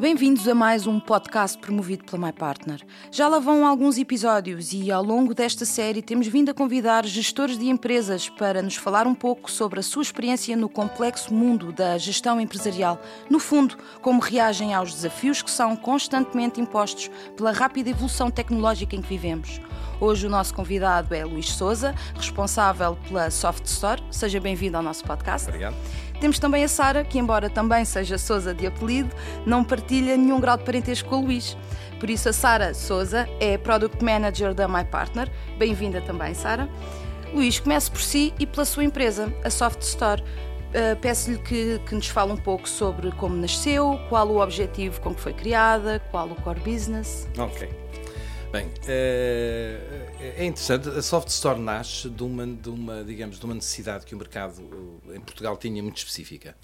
Bem-vindos a mais um podcast promovido pela My Partner. Já lá vão alguns episódios e ao longo desta série temos vindo a convidar gestores de empresas para nos falar um pouco sobre a sua experiência no complexo mundo da gestão empresarial. No fundo, como reagem aos desafios que são constantemente impostos pela rápida evolução tecnológica em que vivemos. Hoje o nosso convidado é Luís Souza, responsável pela Soft Store. Seja bem-vindo ao nosso podcast. Obrigado. Temos também a Sara, que embora também seja Souza de apelido, não partilha nenhum grau de parentesco com o Luís. Por isso a Sara Souza é Product Manager da My Partner. Bem-vinda também, Sara. Luís, comece por si e pela sua empresa, a Soft Store. Uh, Peço-lhe que, que, nos fale um pouco sobre como nasceu, qual o objetivo com que foi criada, qual o core business. Ok. Bem, é, é interessante. A Soft Store nasce de uma, de uma, digamos, de uma necessidade que o mercado em Portugal tinha muito específica.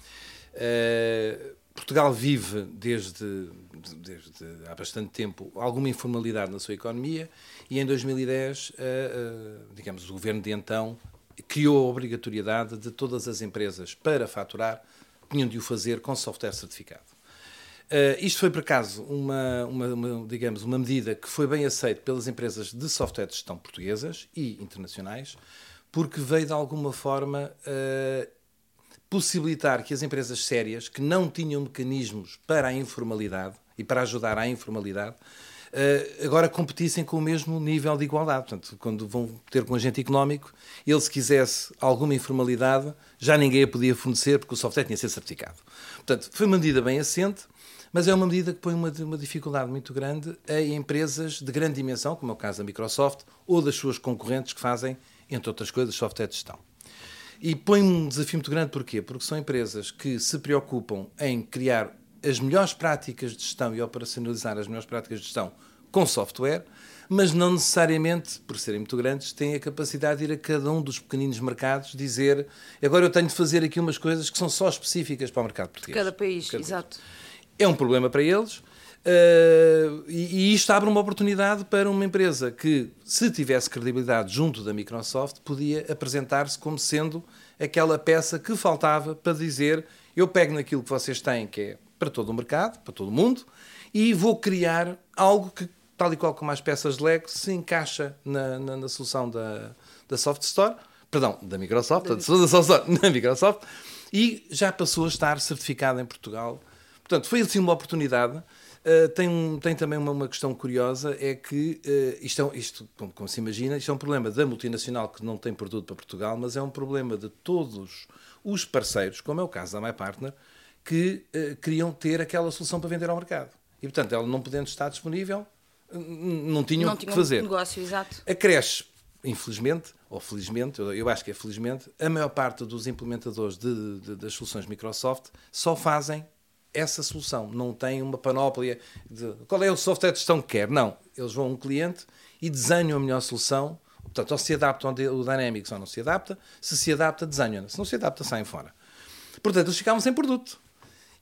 É, Portugal vive desde, desde, há bastante tempo alguma informalidade na sua economia e em 2010, digamos, o governo de então criou a obrigatoriedade de todas as empresas para faturar tinham de o fazer com software certificado. Uh, isto foi, por acaso, uma, uma, uma, digamos, uma medida que foi bem aceita pelas empresas de software de gestão portuguesas e internacionais, porque veio, de alguma forma, uh, possibilitar que as empresas sérias, que não tinham mecanismos para a informalidade e para ajudar à informalidade, uh, agora competissem com o mesmo nível de igualdade. Portanto, quando vão ter com um agente económico, ele, se quisesse alguma informalidade, já ninguém a podia fornecer porque o software tinha de ser certificado. Portanto, foi uma medida bem assente mas é uma medida que põe uma, uma dificuldade muito grande a empresas de grande dimensão, como é o caso da Microsoft, ou das suas concorrentes que fazem, entre outras coisas, software de gestão. E põe um desafio muito grande, porquê? Porque são empresas que se preocupam em criar as melhores práticas de gestão e operacionalizar as melhores práticas de gestão com software, mas não necessariamente, por serem muito grandes, têm a capacidade de ir a cada um dos pequeninos mercados dizer agora eu tenho de fazer aqui umas coisas que são só específicas para o mercado português. Cada país, cada exato. País é um problema para eles. Uh, e, e, isto abre uma oportunidade para uma empresa que, se tivesse credibilidade junto da Microsoft, podia apresentar-se como sendo aquela peça que faltava para dizer: eu pego naquilo que vocês têm, que é para todo o mercado, para todo o mundo, e vou criar algo que, tal e qual como as peças de Lego, se encaixa na, na, na solução da, da Soft Store, perdão, da Microsoft, da, da Soft Store, na Microsoft, e já passou a estar certificada em Portugal Portanto, foi assim uma oportunidade. Uh, tem, um, tem também uma, uma, questão curiosa, é que uh, isto, é, isto como, como, se imagina, isto é um problema da multinacional que não tem produto para Portugal, mas é um problema de todos os parceiros, como é o caso da My Partner, que uh, queriam ter aquela solução para vender ao mercado. E, portanto, ela não podendo estar disponível, não tinham o que fazer. Negócio, exato. Acresce, infelizmente, ou felizmente, eu, eu, acho que é felizmente, a maior parte dos implementadores de, de, das soluções Microsoft só fazem essa solução. Não tem uma panóplia de qual é o software de gestão que quer. Não. Eles vão a um cliente e desenham a melhor solução. Portanto, ou se adaptam ao Dynamics ou não se adapta. Se se adapta, desenham. Se não se adapta, saem fora. Portanto, eles ficavam sem produto.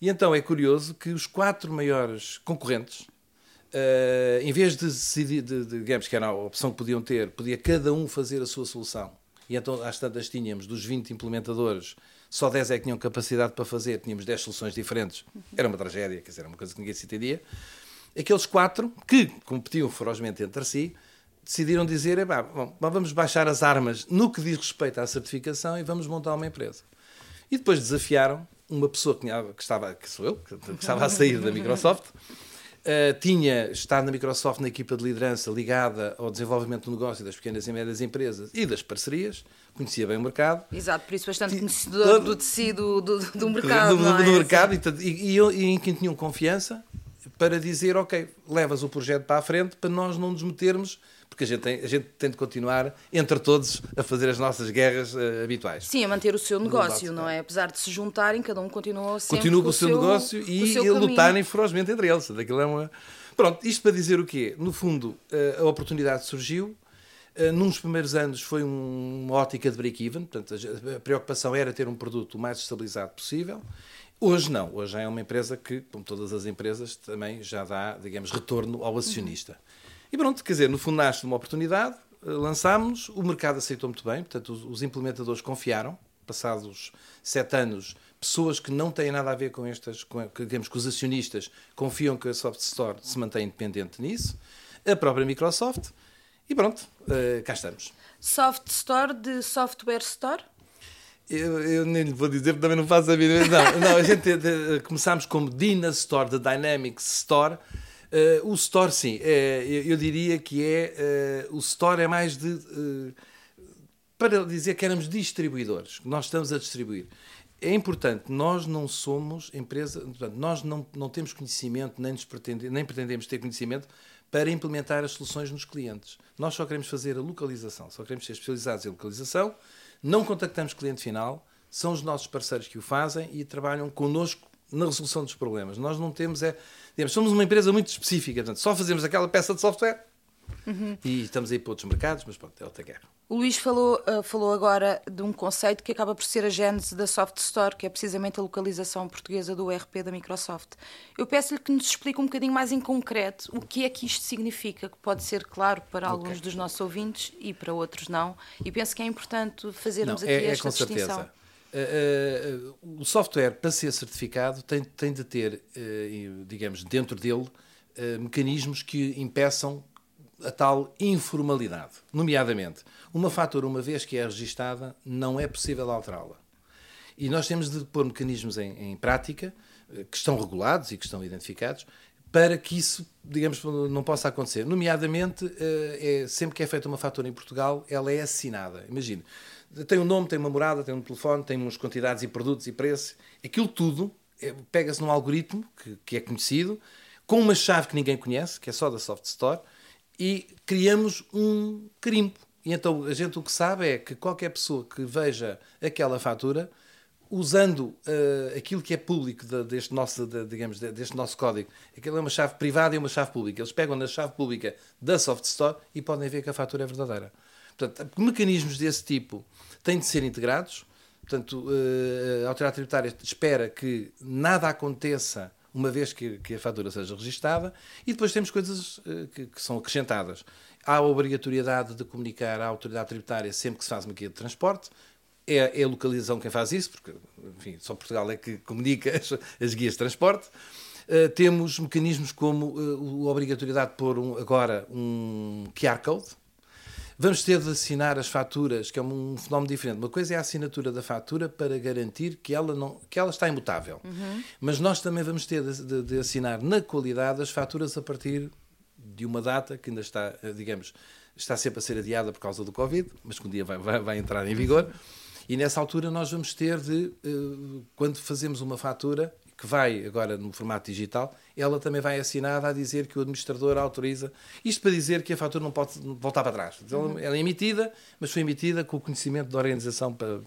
E então é curioso que os quatro maiores concorrentes, uh, em vez de decidir, de, de, digamos que era a opção que podiam ter, podia cada um fazer a sua solução. E então, às tantas, tínhamos dos 20 implementadores só 10 é que tinham capacidade para fazer, tínhamos 10 soluções diferentes, era uma tragédia, quer dizer, era uma coisa que ninguém se entendia. Aqueles quatro, que competiam ferozmente entre si, decidiram dizer: bom, vamos baixar as armas no que diz respeito à certificação e vamos montar uma empresa. E depois desafiaram uma pessoa que, estava, que sou eu, que estava a sair da Microsoft, Uh, tinha estado na Microsoft na equipa de liderança ligada ao desenvolvimento do negócio das pequenas e médias empresas e das parcerias, conhecia bem o mercado. Exato, por isso bastante conhecedor do tecido do, do mercado. Do, do, é? do mercado e, e, e, em quem tinham confiança para dizer, ok, levas o projeto para a frente para nós não nos metermos porque a gente, tem, a gente tem de continuar, entre todos, a fazer as nossas guerras uh, habituais. Sim, a manter o seu negócio, não é? Apesar de se juntarem, cada um continua sempre Continua com o seu, seu negócio e, seu e lutarem ferozmente entre eles. Daquilo é uma... Pronto, isto para dizer o quê? No fundo, uh, a oportunidade surgiu, Num dos primeiros anos foi um, uma ótica de break-even, portanto a, preocupação era ter um produto o mais estabilizado possível. Hoje não, hoje é uma empresa que, como todas as empresas, também já dá, digamos, retorno ao acionista. E pronto, quer dizer, no fundo nasce uma oportunidade, eh, lançámos, o mercado aceitou muito bem, portanto os implementadores confiaram, passados sete anos pessoas que não têm nada a ver com estas, com, digamos que os acionistas confiam que a Soft Store se mantém independente nisso, a própria Microsoft, e pronto, uh, cá estamos. Soft Store de Software Store? Eu, eu, nem lhe vou dizer, também não faço a vida. Não, não a gente de, começámos como Dina Store, da Dynamics Store. Uh, o Store, sim, é, eu, eu, diria que é. Uh, o Store é mais de. Uh, para dizer que éramos distribuidores, nós estamos a distribuir. É importante, nós não somos empresa, portanto, nós não, não temos conhecimento, nem, nos pretende, nem pretendemos ter conhecimento para implementar as soluções nos clientes. Nós só queremos fazer a localização, só queremos ser especializados em localização não contactamos cliente final, são os nossos parceiros que o fazem e trabalham connosco na resolução dos problemas. Nós não temos é, digamos, somos uma empresa muito específica, portanto, só fazemos aquela peça de software uhum. e estamos aí para outros mercados, mas pronto, é outra guerra. O Luís falou, uh, falou agora de um conceito que acaba por ser a gênese da Soft Store, que é precisamente a localização portuguesa do ERP da Microsoft. Eu peço-lhe que nos explique um bocadinho mais em concreto o que é que isto significa, que pode ser claro para alguns okay. dos nossos ouvintes e para outros não. E penso que é importante fazermos não, aqui é, é esta com distinção. Certeza. Uh, uh, o software, para ser certificado, tem, tem de ter, digamos, dentro dele, mecanismos que impeçam a tal informalidade. Nomeadamente, uma fatura, uma vez que é registada, não é possível alterá-la. E nós temos de pôr mecanismos em, em, prática, eh, que estão regulados e que estão identificados, para que isso, digamos, não possa acontecer. Nomeadamente, eh, é, sempre que é feita uma fatura em Portugal, ela é assinada. Imagine, tem um nome, tem uma morada, tem um telefone, tem umas quantidades e produtos e preços. Aquilo tudo é, pega-se num algoritmo que, que é conhecido, com uma chave que ninguém conhece, que é só da Soft Store, e criamos um carimbo. E então a gente o que sabe é que qualquer pessoa que veja aquela fatura, usando uh, aquilo que é público de, deste, nosso, de, digamos, deste nosso código, aquilo é uma chave privada e uma chave pública. Eles pegam na chave pública da Soft Store e podem ver que a fatura é verdadeira. Portanto, mecanismos desse tipo têm de ser integrados. Portanto, uh, a autoridade tributária espera que nada aconteça uma vez que, que a fatura seja registada, e depois temos coisas uh, que, que, são acrescentadas. Há a obrigatoriedade de comunicar à autoridade tributária sempre que se faz uma guia de transporte, é, é a localização quem faz isso, porque enfim, só Portugal é que comunica as, as guias de transporte. Uh, temos mecanismos como uh, a obrigatoriedade de pôr um, agora um QR Code, Vamos ter de assinar as faturas, que é um fenómeno diferente. Uma coisa é a assinatura da fatura para garantir que ela, não, que ela está imutável. Uhum. Mas nós também vamos ter de, de, de, assinar na qualidade as faturas a partir de uma data que ainda está, eh, digamos, está sempre a ser adiada por causa do Covid, mas que um dia vai, vai, vai entrar em vigor. E nessa altura nós vamos ter de, eh, quando fazemos uma fatura, que vai agora no formato digital, ela também vai assinada a dizer que o administrador autoriza. Isto para dizer que a fatura não pode voltar para trás. Então, ela é emitida, mas foi emitida com o conhecimento da organização para,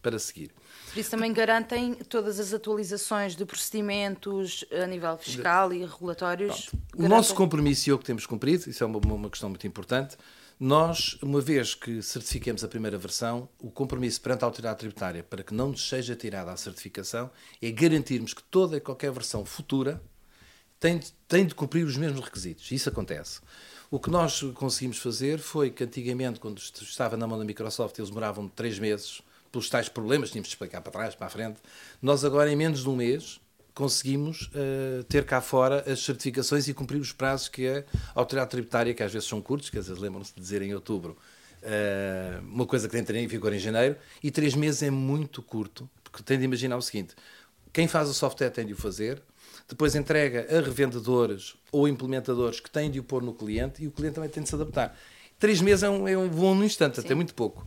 para seguir. Por isso também garantem todas as atualizações de procedimentos a nível fiscal e regulatórios. O nosso compromisso e o que temos cumprido, isso é uma, uma questão muito importante, nós, uma vez que certifiquemos a primeira versão, o compromisso perante a autoridade tributária para que não nos seja tirada a certificação é garantirmos que toda e qualquer versão futura tem de, tem de cumprir os mesmos requisitos. Isso acontece. O que nós conseguimos fazer foi que antigamente, quando estava na mão da Microsoft, eles demoravam três meses pelos tais problemas, tínhamos de explicar para trás, para a frente. Nós agora, em menos de um mês, conseguimos uh, ter cá fora as certificações e cumprir os prazos que a autoridade tributária, que às vezes são curtos, que às vezes lembram-se de dizer em outubro, uh, uma coisa que entra em vigor em janeiro, e três meses é muito curto, porque tem de imaginar o seguinte: quem faz o software tem de o fazer, depois entrega a revendedores ou implementadores que têm de o pôr no cliente e o cliente também tem de se adaptar. Três meses é um, é um voo no instante, Sim. até muito pouco.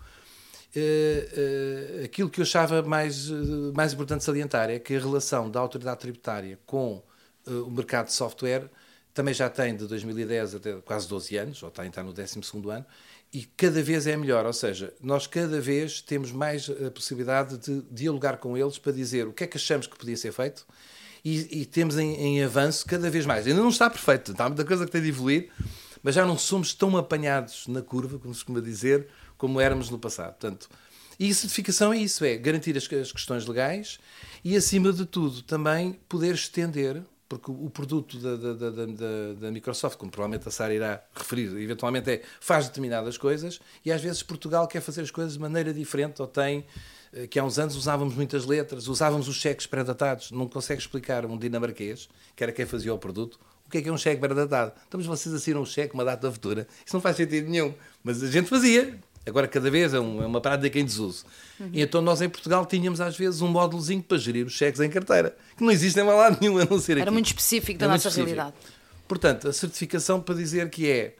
Uh, aquilo que eu achava mais, uh, mais importante salientar é que a relação da autoridade tributária com o mercado de software também já tem de 2010 até quase 12 anos, ou está, está no 12 ano, e cada vez é melhor. Ou seja, nós cada vez temos mais a possibilidade de dialogar com eles para dizer o que é que achamos que podia ser feito e, e temos em, em, avanço cada vez mais. Ainda não está perfeito, está muita coisa que tem de evoluir, mas já não somos tão apanhados na curva, como se costuma dizer, como éramos no passado. Portanto, e a certificação é isso, é garantir as, as questões legais e, acima de tudo, também poder estender porque o produto da, da, da, da, Microsoft, como provavelmente a Sara irá referir, eventualmente é faz determinadas coisas e às vezes Portugal quer fazer as coisas de maneira diferente ou tem eh, que há uns anos usávamos muitas letras, usávamos os cheques pré-datados. Não consegue explicar um dinamarquês, que era quem fazia o produto, o que é que é um cheque pré-datado. Então, mas vocês assinam um cheque, uma data futura. Isso não faz sentido nenhum. Mas a gente fazia. Agora, cada vez é, um, é uma prática em desuso. Uhum. E então, nós em Portugal tínhamos às vezes um módulozinho para gerir os cheques em carteira, que não existe em lado nenhum a não ser aqui. Era muito específico da nossa realidade. Portanto, a certificação para dizer que é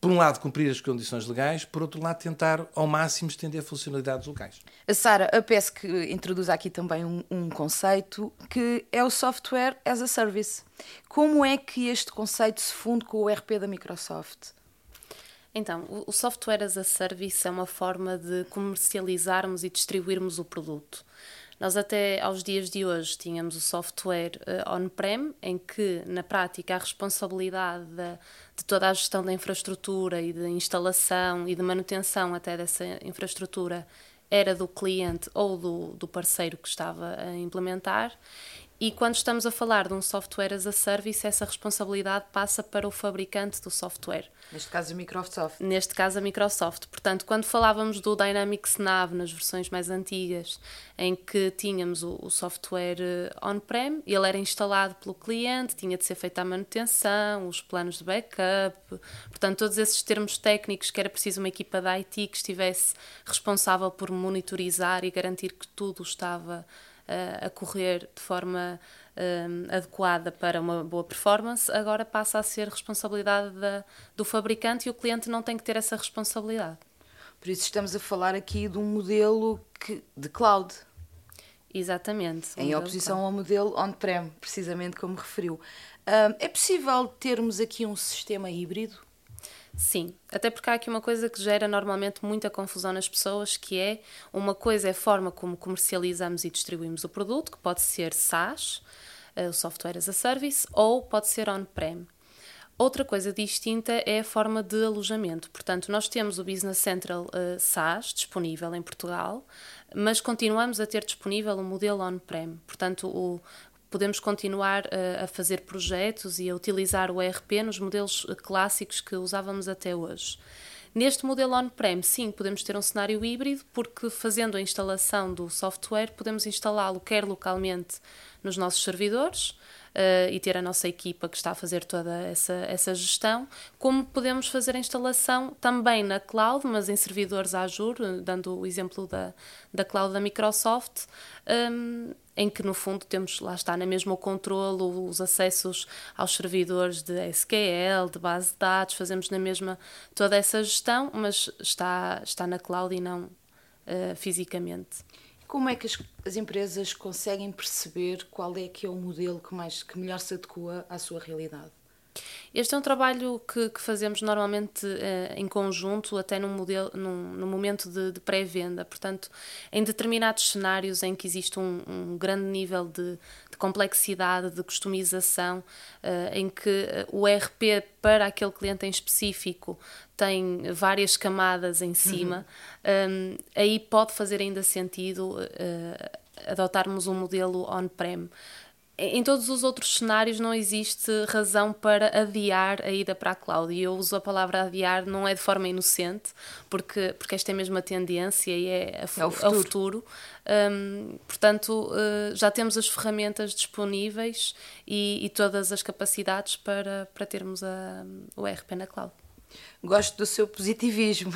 por um lado, cumprir as condições legais, por outro lado, tentar ao máximo estender funcionalidades locais. A Sara, a PESC introduz aqui também um, um, conceito que é o Software as a Service. Como é que este conceito se funde com o RP da Microsoft? Então, o Software as a Service é uma forma de comercializarmos e distribuirmos o produto. Nós até aos dias de hoje tínhamos o software uh, on-prem, em que na prática a responsabilidade de, de toda a gestão da infraestrutura e de instalação e de manutenção até dessa infraestrutura era do cliente ou do, do parceiro que estava a implementar e quando estamos a falar de um software as a service, essa responsabilidade passa para o fabricante do software. Neste caso a Microsoft. Neste caso a Microsoft. Portanto, quando falávamos do Dynamics Nav nas versões mais antigas, em que tínhamos o, o software eh, on-prem, ele era instalado pelo cliente, tinha de ser feita a manutenção, os planos de backup, portanto, todos esses termos técnicos que era preciso uma equipa da IT que estivesse responsável por monitorizar e garantir que tudo estava a correr de forma um, adequada para uma boa performance, agora passa a ser responsabilidade da, do fabricante e o cliente não tem que ter essa responsabilidade. Por isso estamos a falar aqui de um modelo que, de cloud. Exatamente. Um em oposição ao modelo on-prem, precisamente como referiu. Um, é possível termos aqui um sistema híbrido? Sim, até porque há aqui uma coisa que gera normalmente muita confusão nas pessoas, que é uma coisa é a forma como comercializamos e distribuímos o produto, que pode ser SaaS, eh, o Software as a Service, ou pode ser on-prem. Outra coisa distinta é a forma de alojamento. Portanto, nós temos o Business Central uh, SaaS disponível em Portugal, mas continuamos a ter disponível o modelo on-prem. Portanto, o, podemos continuar a, a fazer projetos e a utilizar o ERP nos modelos clássicos que usávamos até hoje. Neste modelo on-prem, sim, podemos ter um cenário híbrido, porque fazendo a instalação do software, podemos instalá-lo quer localmente nos nossos servidores, uh, e ter a nossa equipa que está a fazer toda essa, essa gestão, como podemos fazer a instalação também na cloud, mas em servidores Azure, dando o exemplo da, da cloud da Microsoft, um, em que no fundo temos, lá está, na mesma o controle, os acessos aos servidores de SQL, de base de dados, fazemos na mesma toda essa gestão, mas está, está na cloud e não uh, fisicamente. Como é que as, as, empresas conseguem perceber qual é que é o modelo que, mais, que melhor se adequa à sua realidade? Este é um trabalho que, que fazemos normalmente eh, em conjunto, até num, modelo, num, num momento de, de pré-venda. Portanto, em determinados cenários em que existe um, um grande nível de, de, complexidade, de customização, eh, em que eh, o ERP para aquele cliente em específico tem várias camadas em cima, uhum. um, aí pode fazer ainda sentido uh, adotarmos um modelo on-prem em todos os outros cenários não existe razão para adiar a ida para a cloud. E eu uso a palavra adiar não é de forma inocente, porque, porque esta é mesmo a tendência e é, a, é o futuro. futuro. Um, portanto, uh, já temos as ferramentas disponíveis e, e, todas as capacidades para, para termos a, o ERP na cloud. Gosto do seu positivismo,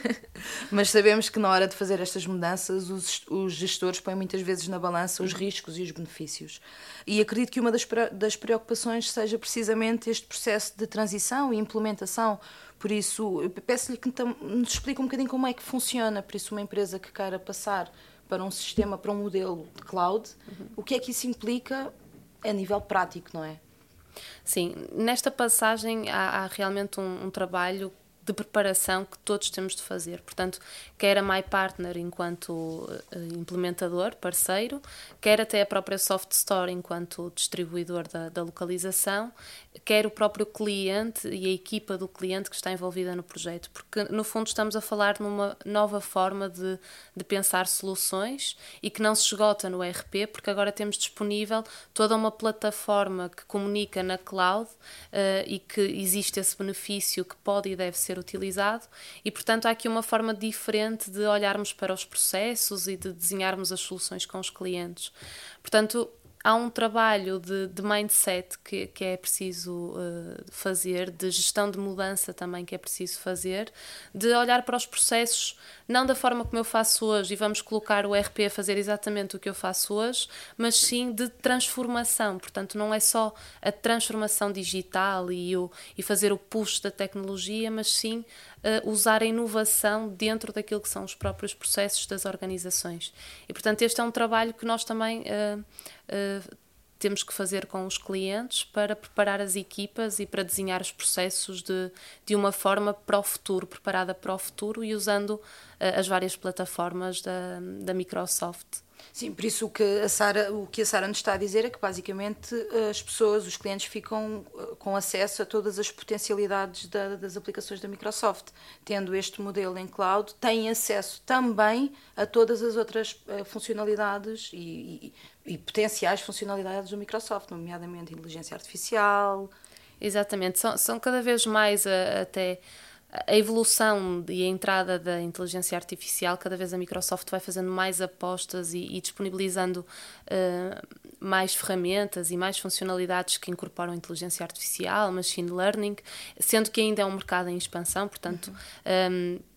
mas sabemos que na hora de fazer estas mudanças os, os gestores põem muitas vezes na balança os riscos e os benefícios. E acredito que uma das, das preocupações seja precisamente este processo de transição e implementação. Por isso, peço-lhe que nos explique um bocadinho como é que funciona. Por isso, uma empresa que queira passar para um sistema, para um modelo de cloud, uhum. o que é que isso implica a nível prático, não é? Sim, nesta passagem há, há realmente um, um trabalho de preparação que todos temos de fazer. Portanto, quer a MyPartner enquanto eh, implementador, parceiro, quer até a própria Soft Store enquanto distribuidor da, da localização, quer o próprio cliente e a equipa do cliente que está envolvida no projeto, porque no fundo estamos a falar numa nova forma de, de pensar soluções e que não se esgota no ERP, porque agora temos disponível toda uma plataforma que comunica na cloud uh, e que existe esse benefício que pode e deve ser utilizado e, portanto, há aqui uma forma diferente de olharmos para os processos e de desenharmos as soluções com os clientes. Portanto, há um trabalho de, de mindset que, que, é preciso uh, fazer, de gestão de mudança também que é preciso fazer, de olhar para os processos não da forma como eu faço hoje e vamos colocar o RP a fazer exatamente o que eu faço hoje, mas sim de transformação. Portanto, não é só a transformação digital e, o, e fazer o push da tecnologia, mas sim uh, usar a inovação dentro daquilo que são os próprios processos das organizações. E, portanto, este é um trabalho que nós também. Uh, uh, temos que fazer com os clientes para preparar as equipas e para desenhar os processos de, de uma forma para o futuro, preparada para o futuro e usando as várias plataformas da, da Microsoft. Sim, por isso o que a Sara, o que a Sara nos está a dizer é que basicamente as pessoas, os clientes ficam eh, com acesso a todas as potencialidades da, das aplicações da Microsoft. Tendo este modelo em cloud, têm acesso também a todas as outras uh, funcionalidades e, e, e, potenciais funcionalidades do Microsoft, nomeadamente inteligência artificial. Exatamente, são, são cada vez mais uh, até a evolução e a entrada da inteligência artificial, cada vez a Microsoft vai fazendo mais apostas e, e disponibilizando uh, mais ferramentas e mais funcionalidades que incorporam inteligência artificial, machine learning, sendo que ainda é um mercado em expansão, portanto. Uhum. Um,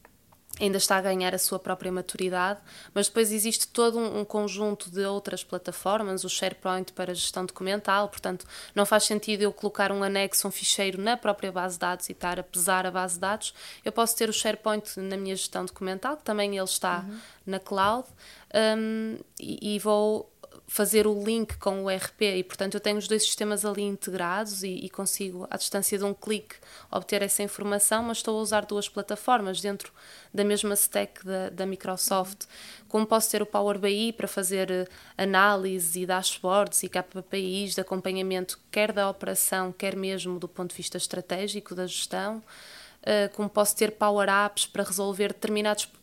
ainda está a ganhar a sua própria maturidade, mas depois existe todo um, um, conjunto de outras plataformas, o SharePoint para gestão documental, portanto, não faz sentido eu colocar um anexo, um ficheiro na própria base de dados e estar a pesar a base de dados. Eu posso ter o SharePoint na minha gestão documental, que também ele está uhum. na cloud, um, e, e vou fazer o link com o ERP e, portanto, eu tenho os dois sistemas ali integrados e, e, consigo, à distância de um clique, obter essa informação, mas estou a usar duas plataformas dentro da mesma stack da, da Microsoft. Como posso ter o Power BI para fazer eh, análise e dashboards e KPIs de acompanhamento, quer da operação, quer mesmo do ponto de vista estratégico da gestão. Eh, como posso ter Power Apps para resolver determinados problemas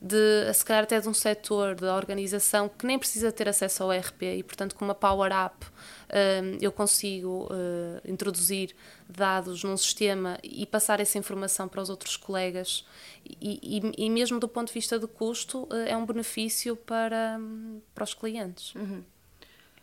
de, se calhar até de um setor da organização que nem precisa ter acesso ao ERP e, portanto, com uma Power App um, eu consigo uh, introduzir dados num sistema e passar essa informação para os outros colegas e, e, e mesmo do ponto de vista de custo uh, é um benefício para, para os clientes. Uhum.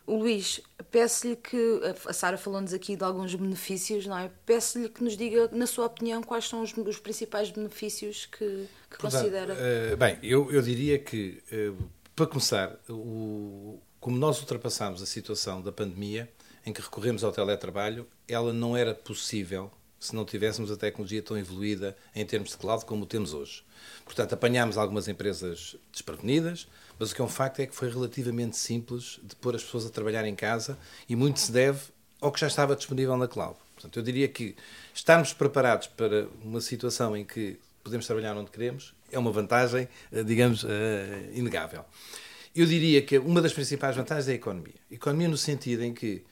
O Luís, peço-lhe que. A Sara falou-nos aqui de alguns benefícios, não é? Peço-lhe que nos diga, na sua opinião, quais são os, os principais benefícios que, que Portanto, considera. Uh, bem, eu, eu diria que, uh, para começar, o, como nós ultrapassamos a situação da pandemia, em que recorremos ao teletrabalho, ela não era possível se não tivéssemos a tecnologia tão evoluída em termos de cloud como temos hoje. Portanto, apanhámos algumas empresas desprevenidas, mas o que é um facto é que foi relativamente simples de pôr as pessoas a trabalhar em casa e muito se deve ao que já estava disponível na cloud. Portanto, eu diria que estarmos preparados para uma situação em que podemos trabalhar onde queremos é uma vantagem, eh, digamos, eh, inegável. Eu diria que uma das principais vantagens é a economia. Economia no sentido em que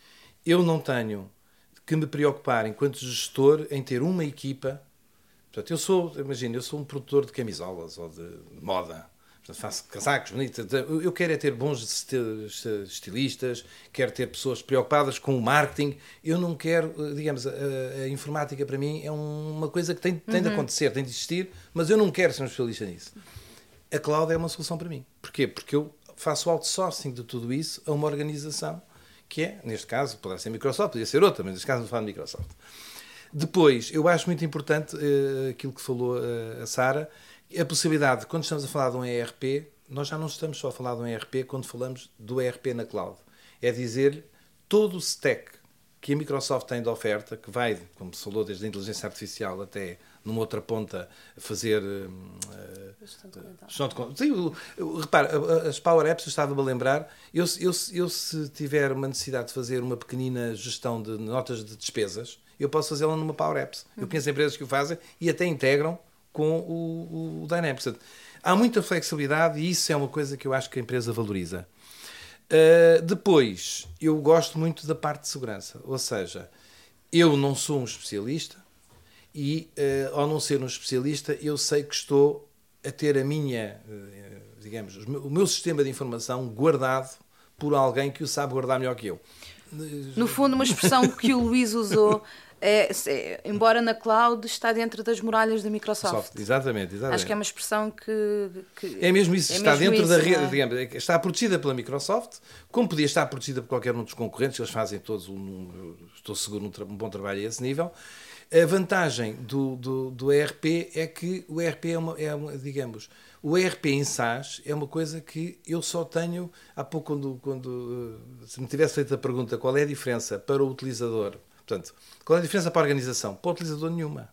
eu não tenho que me preocupar, enquanto gestor, em ter uma equipa. Portanto, eu sou, imagina, eu sou um produtor de camisolas ou de moda Portanto, faço casacos bonitos. Eu quero é ter bons estilistas, quero ter pessoas preocupadas com o marketing. Eu não quero, digamos, a, a informática para mim é uma coisa que tem, tem uhum. de acontecer, tem de existir, mas eu não quero ser um especialista nisso. A cloud é uma solução para mim. Porquê? Porque eu faço outsourcing de tudo isso a uma organização que é, neste caso, poderá ser Microsoft, podia ser outra, mas neste caso não falo de Microsoft. Depois, eu acho muito importante uh, aquilo que falou uh, a Sara, a possibilidade, quando estamos a falar de um ERP, nós já não estamos só a falar de um ERP quando falamos do ERP na cloud. É dizer todo o stack que a Microsoft tem de oferta, que vai, como se falou, desde a inteligência artificial até numa outra ponta fazer uh, gestão de Sim, repare, as Power Apps, eu estava-me a lembrar, eu, eu, eu se tiver uma necessidade de fazer uma pequenina gestão de notas de despesas, eu posso fazê-la numa Power Apps. Eu conheço empresas que o fazem e até integram com o, o Dynamics. Há muita flexibilidade e isso é uma coisa que eu acho que a empresa valoriza. Uh, depois, eu gosto muito da parte de segurança, ou seja, eu não sou um especialista e, uh, ao não ser um especialista, eu sei que estou a ter a minha, uh, digamos, o meu sistema de informação guardado por alguém que o sabe guardar melhor que eu. No fundo, uma expressão que o Luís usou é, é, embora na cloud está dentro das muralhas da Microsoft. Soft, exatamente, exatamente. Acho que é uma expressão que. que é mesmo isso, é está mesmo dentro isso, da rede, é? digamos, está protegida pela Microsoft, como podia estar protegida por qualquer um dos concorrentes, eles fazem todos, um, estou seguro, um, um bom trabalho a esse nível. A vantagem do, do, do ERP é que o ERP é uma, é uma, digamos, o ERP em SaaS é uma coisa que eu só tenho, há pouco quando, quando se me tivesse feito a pergunta qual é a diferença para o utilizador Portanto, qual é a diferença para a organização? Para o utilizador, nenhuma.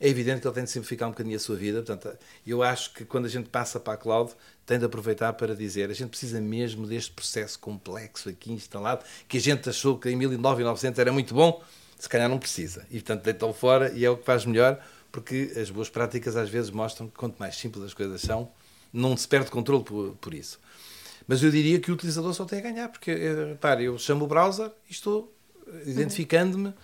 É evidente que ele tem de simplificar um bocadinho a sua vida. Portanto, eu acho que quando a gente passa para a cloud, tem de aproveitar para dizer a gente precisa mesmo deste processo complexo aqui instalado, que a gente achou que em 1900 era muito bom, se calhar não precisa. E, portanto, deitou fora e é o que faz melhor, porque as boas práticas às vezes mostram que quanto mais simples as coisas são, não se perde controle por, por isso. Mas eu diria que o utilizador só tem a ganhar, porque, eh, repare, eu chamo o browser e estou identificando-me,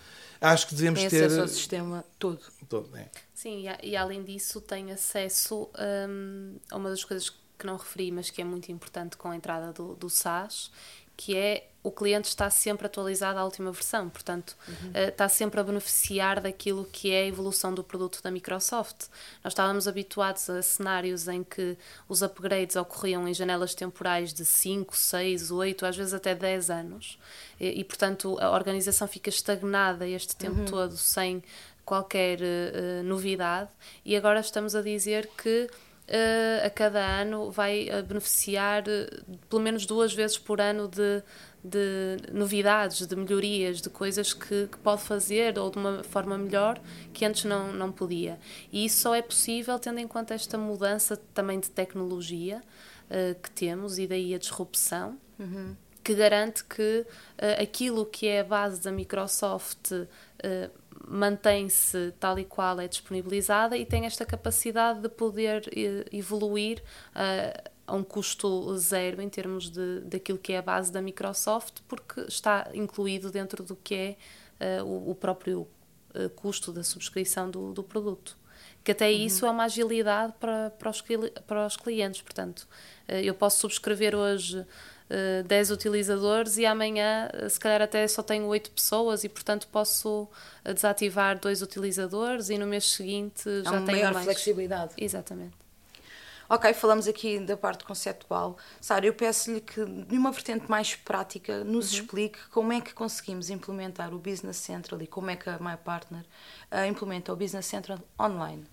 acho que devemos tem ter. acesso ao sistema todo. todo é. Sim, e, e, além disso, tem acesso um, a uma das coisas que não referi, mas que é muito importante com a entrada do, do SaaS, que é o cliente está sempre atualizado à última versão, portanto, uhum. uh, está sempre a beneficiar daquilo que é a evolução do produto da Microsoft. Nós estávamos habituados a cenários em que os upgrades ocorriam em janelas temporais de 5, 6, 8, às vezes até 10 anos, e, e portanto, a organização fica estagnada este tempo uhum. todo sem qualquer uh, novidade, e agora estamos a dizer que a cada ano vai beneficiar uh, pelo menos duas vezes por ano de, de novidades, de melhorias, de coisas que, que, pode fazer ou de uma forma melhor que antes não, não podia. E isso só é possível tendo em conta esta mudança também de tecnologia uh, que temos e daí a disrupção. Uhum. Que garante que uh, aquilo que é a base da Microsoft uh, mantém-se tal e qual é disponibilizada e tem esta capacidade de poder evoluir uh, a um custo zero em termos de, daquilo que é a base da Microsoft, porque está incluído dentro do que é uh, o, o, próprio uh, custo da subscrição do, do produto. Que até uhum. isso é uma agilidade para, para, os, para os clientes. Portanto, eu posso subscrever hoje uh, 10 utilizadores e amanhã, se calhar, até só tenho 8 pessoas e, portanto, posso desativar dois utilizadores e no mês seguinte já tenho maior mais. flexibilidade. Exatamente. Ok, falamos aqui da parte conceptual. Sara, eu peço-lhe que, de uma vertente mais prática, nos uhum. explique como é que conseguimos implementar o Business Central e como é que a My Partner uh, implementa o Business Central online.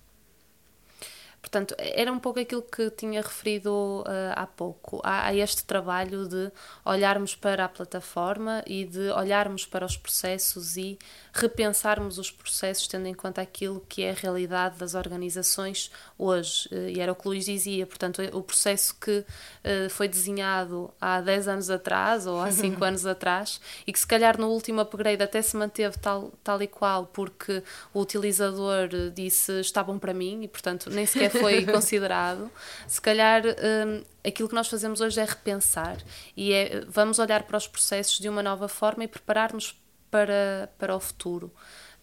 Portanto, era um pouco aquilo que tinha referido uh, há pouco. Há, há, este trabalho de olharmos para a plataforma e de olharmos para os processos e repensarmos os processos tendo em conta aquilo que é a realidade das organizações hoje. Uh, e era o que o Luís dizia. Portanto, o processo que uh, foi desenhado há 10 anos atrás ou há 5 anos atrás e que se calhar no último upgrade até se manteve tal, tal e qual porque o utilizador disse está bom para mim e, portanto, nem sequer foi considerado, se calhar um, aquilo que nós fazemos hoje é repensar e é, vamos olhar para os processos de uma nova forma e preparar-nos para, para o futuro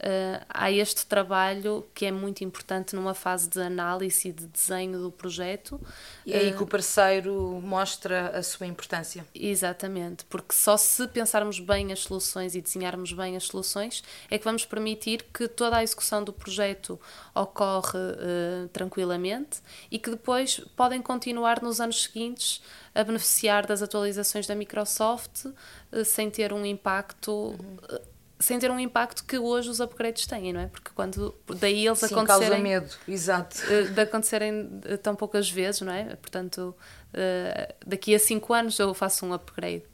uh, há este trabalho que é muito importante numa fase de análise e de desenho do projeto. E é aí que o parceiro mostra a sua importância. Exatamente, porque só se pensarmos bem as soluções e desenharmos bem as soluções é que vamos permitir que toda a execução do projeto ocorre uh, tranquilamente e que depois podem continuar nos anos seguintes a beneficiar das atualizações da Microsoft uh, sem ter um impacto uhum sem ter um impacto que hoje os upgrades têm, não é? Porque quando daí eles Sim, acontecerem causa medo, exato. Eh, de acontecerem eh, tão poucas vezes, não é? Portanto, eh, daqui a 5 anos eu faço um upgrade,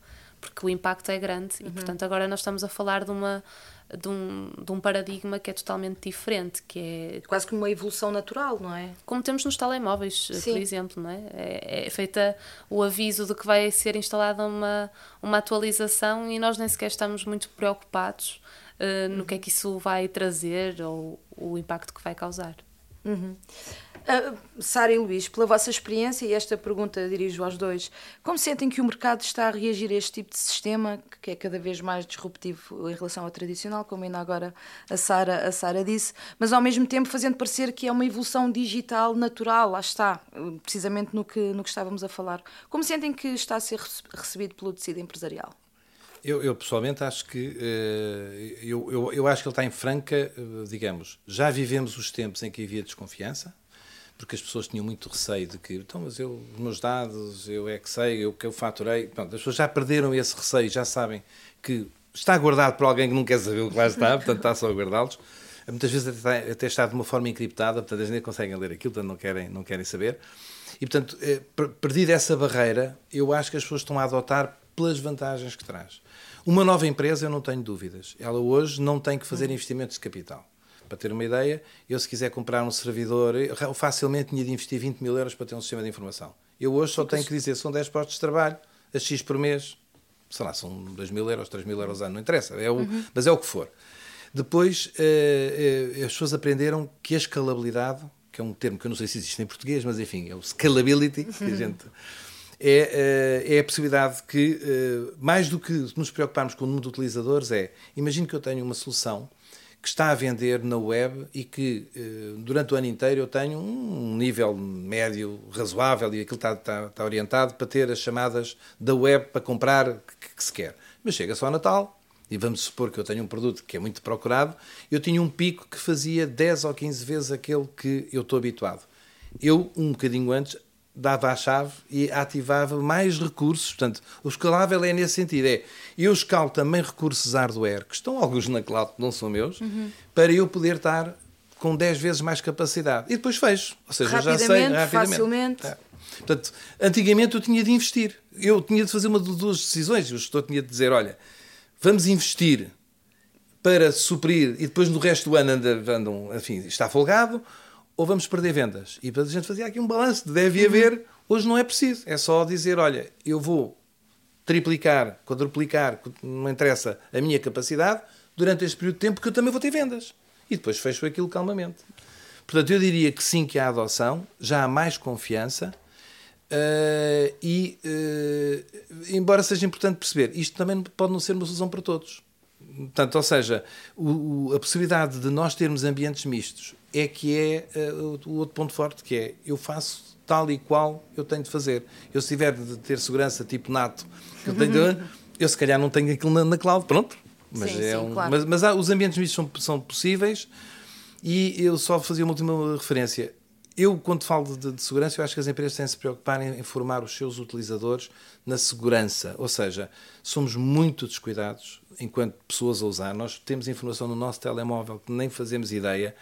porque o impacto é grande uhum. e portanto agora nós estamos a falar de uma de um, de um paradigma que é totalmente diferente, que é... Quase como uma evolução natural, não é? Como temos nos telemóveis, Sim. por exemplo, não é? é? É feita o aviso de que vai ser instalada uma, uma atualização e nós nem sequer estamos muito preocupados uh, no que é que isso vai trazer ou o impacto que vai causar. Uhum. Uh, Sara e Luís, pela vossa experiência, e esta pergunta dirijo aos dois, como sentem que o mercado está a reagir a este tipo de sistema, que é cada vez mais disruptivo em relação ao tradicional, como ainda agora a Sara, a Sara disse, mas ao mesmo tempo fazendo parecer que é uma evolução digital natural, lá está, precisamente no que, no que estávamos a falar. Como sentem que está a ser recebido pelo tecido empresarial? Eu, eu, pessoalmente acho que uh, eu, eu, eu, acho que ele está em franca, uh, digamos, já vivemos os tempos em que havia desconfiança, porque as pessoas tinham muito receio de que, então, mas eu, os meus dados, eu é que sei, eu que eu faturei. Pronto, as pessoas já perderam esse receio, já sabem que está guardado por alguém que não quer saber o que lá está, portanto está só a guardá-los. Muitas vezes até, até está de uma forma encriptada, portanto eles nem conseguem ler aquilo, portanto não querem, não querem saber. E portanto, eh, perdida essa barreira, eu acho que as pessoas estão a adotar pelas vantagens que traz. Uma nova empresa, eu não tenho dúvidas. Ela hoje não tem que fazer investimentos de capital. Para ter uma ideia, eu se quiser comprar um servidor, facilmente tinha de investir 20 mil euros para ter um sistema de informação. Eu hoje só tenho que dizer, são 10 postos de trabalho, a X por mês, sei lá, são 2 mil euros, 3 mil euros ano, não interessa, é o, uhum. mas é o que for. Depois, eh, eh, as pessoas aprenderam que a escalabilidade, que é um termo que eu não sei se existe em português, mas enfim, é o scalability, que a gente é, eh, é a possibilidade que, eh, mais do que nos preocuparmos com o número de utilizadores, é imagino que eu tenho uma solução que está a vender na web e que eh, durante o ano inteiro eu tenho um nível médio razoável e aquilo está, está, está orientado para ter as chamadas da web para comprar que, que se quer. Mas chega só Natal, e vamos supor que eu tenho um produto que é muito procurado, eu tinha um pico que fazia 10 ou 15 vezes aquele que eu estou habituado. Eu, um bocadinho antes, dava a chave e ativava mais recursos. Portanto, o escalável é nesse sentido. É, eu escalo também recursos hardware, que estão alguns na cloud, não são meus, uhum. para eu poder estar com 10 vezes mais capacidade. E depois fecho. Ou seja, já sei rapidamente. facilmente. É. Portanto, antigamente eu tinha de investir. Eu tinha de fazer uma de duas decisões. O gestor tinha de dizer, olha, vamos investir para suprir e depois no resto do ano andam, enfim, está folgado, ou vamos perder vendas? E para a gente fazer aqui um balanço, deve uhum. haver, hoje não é preciso, é só dizer, olha, eu vou triplicar, quadruplicar, não interessa a minha capacidade, durante este período de tempo que eu também vou ter vendas. E depois fecho aquilo calmamente. Portanto, eu diria que sim que há adoção, já há mais confiança, uh, e, uh, embora seja importante perceber, isto também pode não ser uma solução para todos. Portanto, ou seja, o, a possibilidade de nós termos ambientes mistos é que é uh, o outro ponto forte, que é eu faço tal e qual eu tenho de fazer. Eu se tiver de ter segurança tipo nato, eu, tenho de, eu se calhar não tenho aquilo na, na cloud, pronto. Mas, sim, é sim, um, claro. mas, mas há, os ambientes mistos são, são possíveis e eu só fazia uma última referência. Eu, quando falo de, de, segurança, eu acho que as empresas têm de se preocupar em informar os seus utilizadores na segurança. Ou seja, somos muito descuidados enquanto pessoas a usar. Nós temos informação no nosso telemóvel que nem fazemos ideia.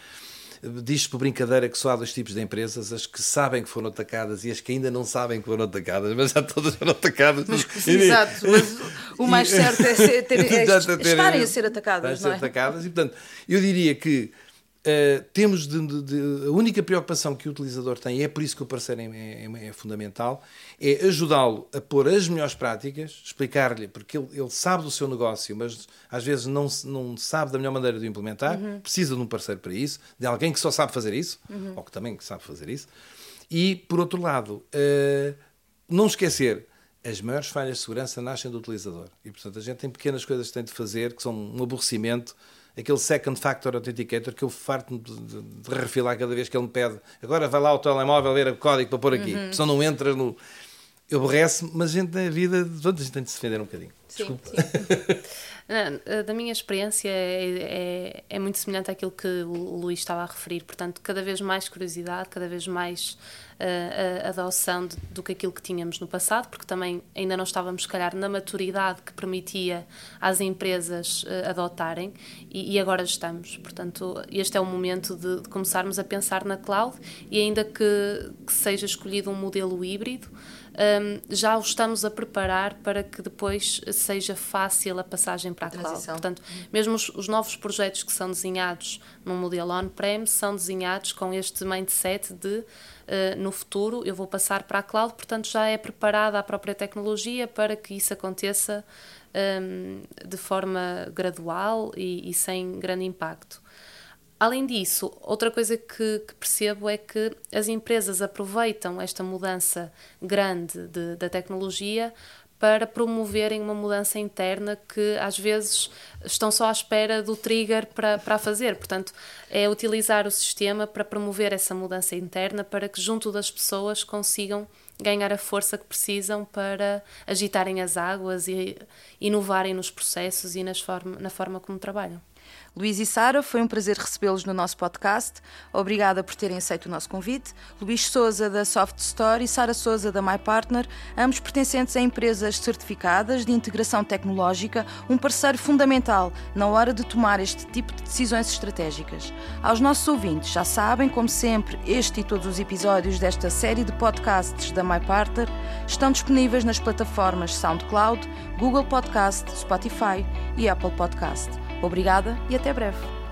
Diz-se por brincadeira que só há dois tipos de empresas, as que sabem que foram atacadas e as que ainda não sabem que foram atacadas, mas já todas foram atacadas. Mas, sim, exato, mas o mais certo é, ser, ter, é estarem a ser atacadas. não é? atacadas e, portanto, eu diria que Uh, temos de, de, de, a única preocupação que o utilizador tem, e é por isso que o parceiro é, é, é fundamental, é ajudá-lo a pôr as melhores práticas, explicar-lhe, porque ele, ele, sabe do seu negócio, mas às vezes não, não sabe da melhor maneira de o implementar, uhum. precisa de um parceiro para isso, de alguém que só sabe fazer isso, uhum. ou que também sabe fazer isso. E, por outro lado, uh, não esquecer, as maiores falhas de segurança nascem do utilizador. E, portanto, a gente tem pequenas coisas que tem de fazer, que são um aborrecimento, aquele second factor authenticator que eu farto de, de, de, refilar cada vez que ele me pede. Agora vai lá ao telemóvel ver o código para pôr aqui. Uhum. Senão não entras no. Eu aborrece, mas a gente na vida, a gente tem de se defender um bocadinho. Sim, Desculpa. Sim. Eh, da minha experiência é, é, é, muito semelhante àquilo que o Luís estava a referir. Portanto, cada vez mais curiosidade, cada vez mais uh, adoção de, do que aquilo que tínhamos no passado, porque também ainda não estávamos, se calhar, na maturidade que permitia às empresas uh, adotarem e, e, agora estamos. Portanto, este é o momento de, de começarmos a pensar na cloud e ainda que, que seja escolhido um modelo híbrido um, já o estamos a preparar para que depois seja fácil a passagem para a, cloud. Portanto, mesmo os, os, novos projetos que são desenhados num modelo on-prem são desenhados com este mindset de uh, no futuro eu vou passar para a cloud, portanto já é preparada a própria tecnologia para que isso aconteça um, de forma gradual e, e sem grande impacto. Além disso, outra coisa que, que, percebo é que as empresas aproveitam esta mudança grande de, da tecnologia para promoverem uma mudança interna que às vezes estão só à espera do trigger para, para fazer. Portanto, é utilizar o sistema para promover essa mudança interna para que junto das pessoas consigam ganhar a força que precisam para agitarem as águas e inovarem nos processos e nas forma, na forma como trabalham. Luís e Sara, foi um prazer recebê-los no nosso podcast. Obrigada por terem aceito o nosso convite. Luís Souza, da Soft Store, e Sara Souza, da My Partner, ambos pertencentes a empresas certificadas de integração tecnológica, um parceiro fundamental na hora de tomar este tipo de decisões estratégicas. Aos nossos ouvintes, já sabem, como sempre, este e todos os episódios desta série de podcasts da My Partner estão disponíveis nas plataformas SoundCloud, Google Podcast, Spotify e Apple Podcast. Obrigada e até breve.